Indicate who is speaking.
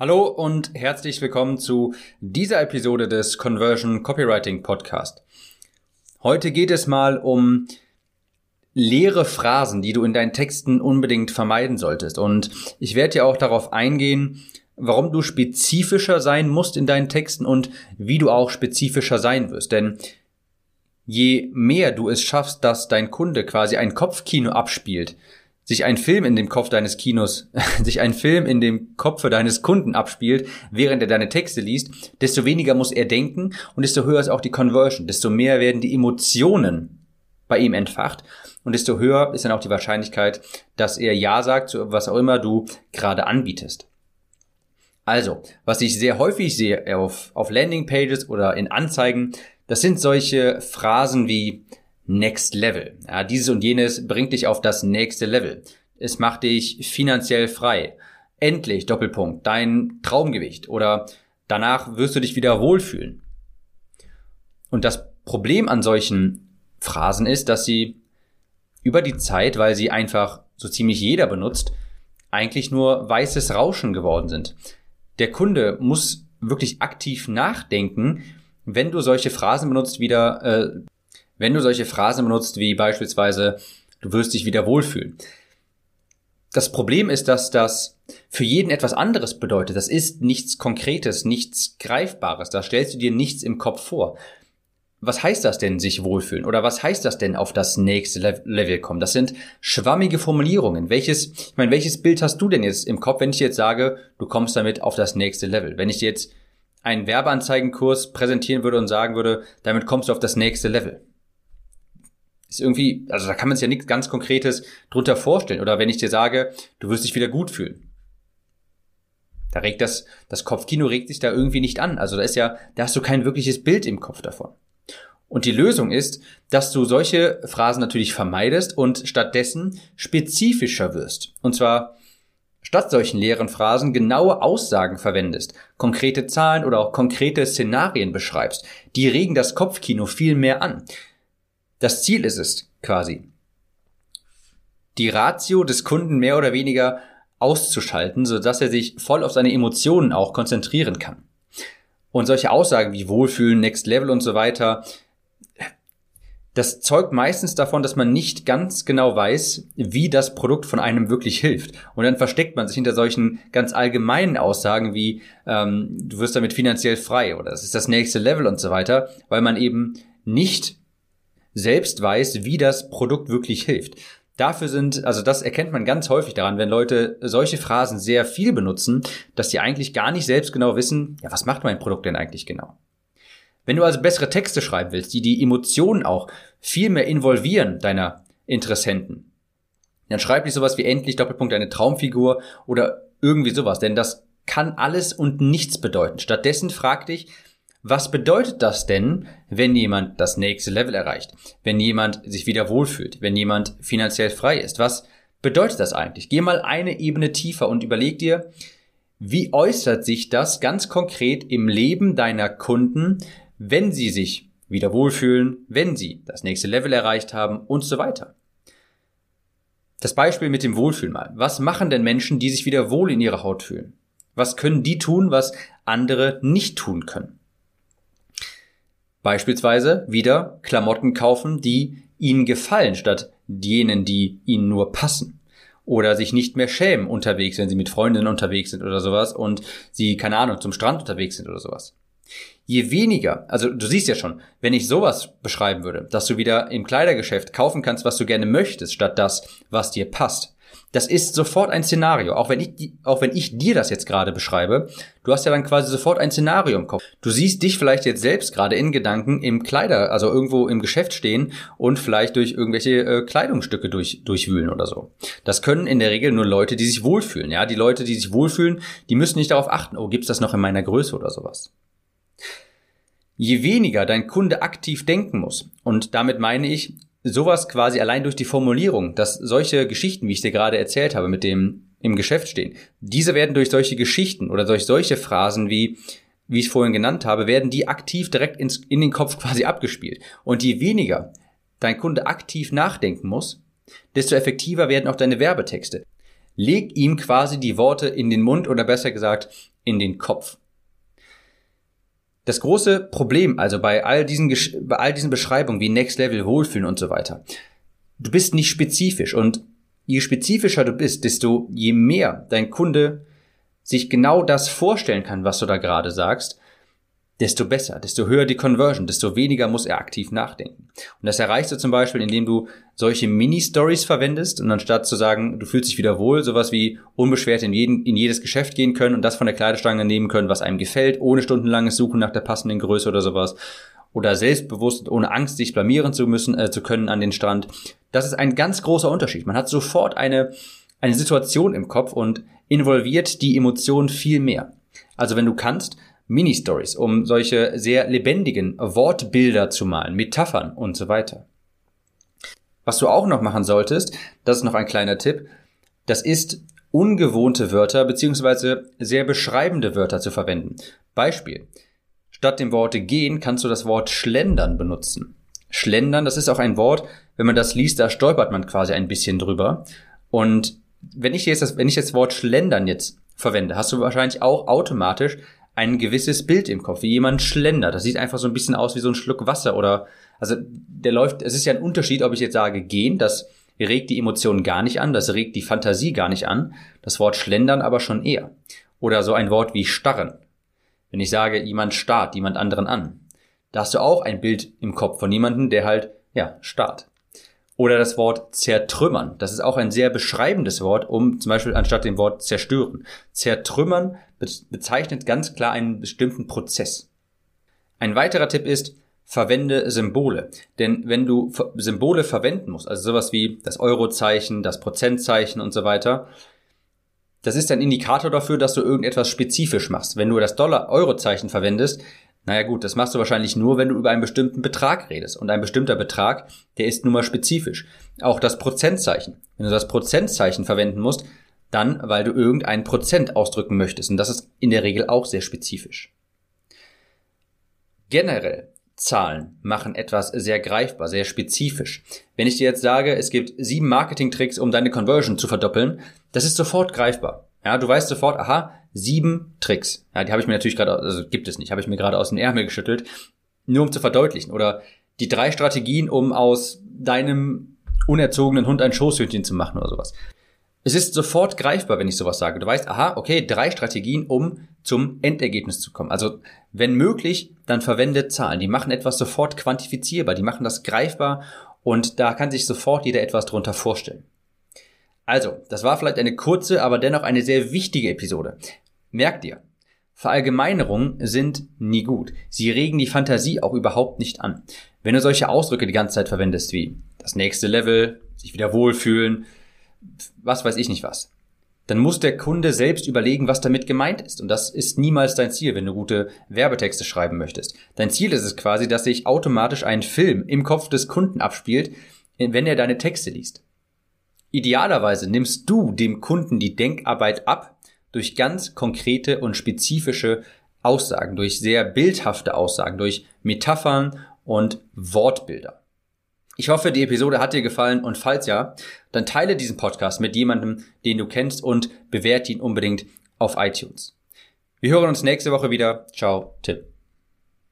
Speaker 1: Hallo und herzlich willkommen zu dieser Episode des Conversion Copywriting Podcast. Heute geht es mal um leere Phrasen, die du in deinen Texten unbedingt vermeiden solltest. Und ich werde ja auch darauf eingehen, warum du spezifischer sein musst in deinen Texten und wie du auch spezifischer sein wirst. Denn je mehr du es schaffst, dass dein Kunde quasi ein Kopfkino abspielt, sich ein Film in dem Kopf deines Kinos, sich ein Film in dem Kopf deines Kunden abspielt, während er deine Texte liest, desto weniger muss er denken und desto höher ist auch die Conversion, desto mehr werden die Emotionen bei ihm entfacht und desto höher ist dann auch die Wahrscheinlichkeit, dass er Ja sagt zu was auch immer du gerade anbietest. Also, was ich sehr häufig sehe auf, auf Landingpages oder in Anzeigen, das sind solche Phrasen wie Next Level. Ja, dieses und jenes bringt dich auf das nächste Level. Es macht dich finanziell frei. Endlich, Doppelpunkt, dein Traumgewicht oder danach wirst du dich wieder wohlfühlen. Und das Problem an solchen Phrasen ist, dass sie über die Zeit, weil sie einfach so ziemlich jeder benutzt, eigentlich nur weißes Rauschen geworden sind. Der Kunde muss wirklich aktiv nachdenken, wenn du solche Phrasen benutzt, wieder äh, wenn du solche Phrasen benutzt wie beispielsweise, du wirst dich wieder wohlfühlen. Das Problem ist, dass das für jeden etwas anderes bedeutet. Das ist nichts Konkretes, nichts Greifbares. Da stellst du dir nichts im Kopf vor. Was heißt das denn, sich wohlfühlen? Oder was heißt das denn, auf das nächste Level kommen? Das sind schwammige Formulierungen. Welches, ich meine, welches Bild hast du denn jetzt im Kopf, wenn ich dir jetzt sage, du kommst damit auf das nächste Level? Wenn ich dir jetzt einen Werbeanzeigenkurs präsentieren würde und sagen würde, damit kommst du auf das nächste Level ist irgendwie, also da kann man sich ja nichts ganz Konkretes drunter vorstellen. Oder wenn ich dir sage, du wirst dich wieder gut fühlen. Da regt das, das Kopfkino regt sich da irgendwie nicht an. Also da ist ja, da hast du kein wirkliches Bild im Kopf davon. Und die Lösung ist, dass du solche Phrasen natürlich vermeidest und stattdessen spezifischer wirst. Und zwar statt solchen leeren Phrasen genaue Aussagen verwendest, konkrete Zahlen oder auch konkrete Szenarien beschreibst. Die regen das Kopfkino viel mehr an. Das Ziel ist es quasi, die Ratio des Kunden mehr oder weniger auszuschalten, sodass er sich voll auf seine Emotionen auch konzentrieren kann. Und solche Aussagen wie Wohlfühlen, Next Level und so weiter, das zeugt meistens davon, dass man nicht ganz genau weiß, wie das Produkt von einem wirklich hilft. Und dann versteckt man sich hinter solchen ganz allgemeinen Aussagen wie ähm, du wirst damit finanziell frei oder das ist das nächste Level und so weiter, weil man eben nicht selbst weiß, wie das Produkt wirklich hilft. Dafür sind, also das erkennt man ganz häufig daran, wenn Leute solche Phrasen sehr viel benutzen, dass sie eigentlich gar nicht selbst genau wissen, ja, was macht mein Produkt denn eigentlich genau? Wenn du also bessere Texte schreiben willst, die die Emotionen auch viel mehr involvieren deiner Interessenten, dann schreib nicht sowas wie endlich Doppelpunkt eine Traumfigur oder irgendwie sowas, denn das kann alles und nichts bedeuten. Stattdessen frag dich, was bedeutet das denn, wenn jemand das nächste Level erreicht? Wenn jemand sich wieder wohlfühlt? Wenn jemand finanziell frei ist? Was bedeutet das eigentlich? Geh mal eine Ebene tiefer und überleg dir, wie äußert sich das ganz konkret im Leben deiner Kunden, wenn sie sich wieder wohlfühlen, wenn sie das nächste Level erreicht haben und so weiter. Das Beispiel mit dem Wohlfühlen mal. Was machen denn Menschen, die sich wieder wohl in ihrer Haut fühlen? Was können die tun, was andere nicht tun können? Beispielsweise wieder Klamotten kaufen, die ihnen gefallen, statt jenen, die ihnen nur passen. Oder sich nicht mehr schämen unterwegs, wenn sie mit Freundinnen unterwegs sind oder sowas und sie, keine Ahnung, zum Strand unterwegs sind oder sowas. Je weniger, also du siehst ja schon, wenn ich sowas beschreiben würde, dass du wieder im Kleidergeschäft kaufen kannst, was du gerne möchtest, statt das, was dir passt, das ist sofort ein Szenario. Auch wenn ich, auch wenn ich dir das jetzt gerade beschreibe, du hast ja dann quasi sofort ein Szenario im Kopf. Du siehst dich vielleicht jetzt selbst gerade in Gedanken im Kleider, also irgendwo im Geschäft stehen und vielleicht durch irgendwelche äh, Kleidungsstücke durch, durchwühlen oder so. Das können in der Regel nur Leute, die sich wohlfühlen. Ja, die Leute, die sich wohlfühlen, die müssen nicht darauf achten, oh, gibt's das noch in meiner Größe oder sowas. Je weniger dein Kunde aktiv denken muss, und damit meine ich, sowas quasi allein durch die Formulierung, dass solche Geschichten, wie ich dir gerade erzählt habe, mit dem im Geschäft stehen, diese werden durch solche Geschichten oder durch solche Phrasen wie wie ich vorhin genannt habe, werden die aktiv direkt ins, in den Kopf quasi abgespielt. Und je weniger dein Kunde aktiv nachdenken muss, desto effektiver werden auch deine Werbetexte. Leg ihm quasi die Worte in den Mund oder besser gesagt in den Kopf. Das große Problem also bei all diesen, bei all diesen Beschreibungen wie Next Level, Wohlfühlen und so weiter. Du bist nicht spezifisch und je spezifischer du bist, desto je mehr dein Kunde sich genau das vorstellen kann, was du da gerade sagst, desto besser, desto höher die Conversion, desto weniger muss er aktiv nachdenken. Und das erreichst du zum Beispiel, indem du solche Mini-Stories verwendest und anstatt zu sagen, du fühlst dich wieder wohl, sowas wie unbeschwert in, jeden, in jedes Geschäft gehen können und das von der Kleiderstange nehmen können, was einem gefällt, ohne stundenlanges Suchen nach der passenden Größe oder sowas. Oder selbstbewusst, ohne Angst, sich blamieren zu müssen, äh, zu können an den Strand. Das ist ein ganz großer Unterschied. Man hat sofort eine, eine Situation im Kopf und involviert die Emotionen viel mehr. Also wenn du kannst, Mini-Stories, um solche sehr lebendigen Wortbilder zu malen, Metaphern und so weiter. Was du auch noch machen solltest, das ist noch ein kleiner Tipp, das ist ungewohnte Wörter beziehungsweise sehr beschreibende Wörter zu verwenden. Beispiel. Statt dem Wort gehen kannst du das Wort schlendern benutzen. Schlendern, das ist auch ein Wort, wenn man das liest, da stolpert man quasi ein bisschen drüber. Und wenn ich jetzt das, wenn ich das Wort schlendern jetzt verwende, hast du wahrscheinlich auch automatisch ein gewisses Bild im Kopf, wie jemand schlendert. Das sieht einfach so ein bisschen aus wie so ein Schluck Wasser oder, also der läuft, es ist ja ein Unterschied, ob ich jetzt sage gehen, das regt die Emotionen gar nicht an, das regt die Fantasie gar nicht an, das Wort schlendern aber schon eher. Oder so ein Wort wie starren. Wenn ich sage, jemand starrt jemand anderen an, da hast du auch ein Bild im Kopf von jemandem, der halt, ja, starrt. Oder das Wort zertrümmern. Das ist auch ein sehr beschreibendes Wort, um zum Beispiel anstatt dem Wort zerstören. Zertrümmern bezeichnet ganz klar einen bestimmten Prozess. Ein weiterer Tipp ist, verwende Symbole. Denn wenn du Symbole verwenden musst, also sowas wie das Eurozeichen, das Prozentzeichen und so weiter, das ist ein Indikator dafür, dass du irgendetwas spezifisch machst. Wenn du das Dollar-Euro-Zeichen verwendest, naja gut, das machst du wahrscheinlich nur, wenn du über einen bestimmten Betrag redest. Und ein bestimmter Betrag, der ist nun mal spezifisch. Auch das Prozentzeichen. Wenn du das Prozentzeichen verwenden musst, dann, weil du irgendein Prozent ausdrücken möchtest. Und das ist in der Regel auch sehr spezifisch. Generell Zahlen machen etwas sehr greifbar, sehr spezifisch. Wenn ich dir jetzt sage, es gibt sieben Marketing-Tricks, um deine Conversion zu verdoppeln, das ist sofort greifbar. Ja, du weißt sofort, aha, sieben Tricks. Ja, die habe ich mir natürlich gerade, also gibt es nicht, habe ich mir gerade aus den Ärmel geschüttelt, nur um zu verdeutlichen. Oder die drei Strategien, um aus deinem unerzogenen Hund ein Schoßhündchen zu machen oder sowas. Es ist sofort greifbar, wenn ich sowas sage. Du weißt, aha, okay, drei Strategien, um zum Endergebnis zu kommen. Also, wenn möglich, dann verwende Zahlen. Die machen etwas sofort quantifizierbar, die machen das greifbar und da kann sich sofort jeder etwas drunter vorstellen. Also, das war vielleicht eine kurze, aber dennoch eine sehr wichtige Episode. Merkt dir, Verallgemeinerungen sind nie gut. Sie regen die Fantasie auch überhaupt nicht an. Wenn du solche Ausdrücke die ganze Zeit verwendest wie das nächste Level, sich wieder wohlfühlen, was weiß ich nicht was, dann muss der Kunde selbst überlegen, was damit gemeint ist. Und das ist niemals dein Ziel, wenn du gute Werbetexte schreiben möchtest. Dein Ziel ist es quasi, dass sich automatisch ein Film im Kopf des Kunden abspielt, wenn er deine Texte liest. Idealerweise nimmst du dem Kunden die Denkarbeit ab durch ganz konkrete und spezifische Aussagen, durch sehr bildhafte Aussagen, durch Metaphern und Wortbilder. Ich hoffe, die Episode hat dir gefallen und falls ja, dann teile diesen Podcast mit jemandem, den du kennst und bewerte ihn unbedingt auf iTunes. Wir hören uns nächste Woche wieder. Ciao, Tipp.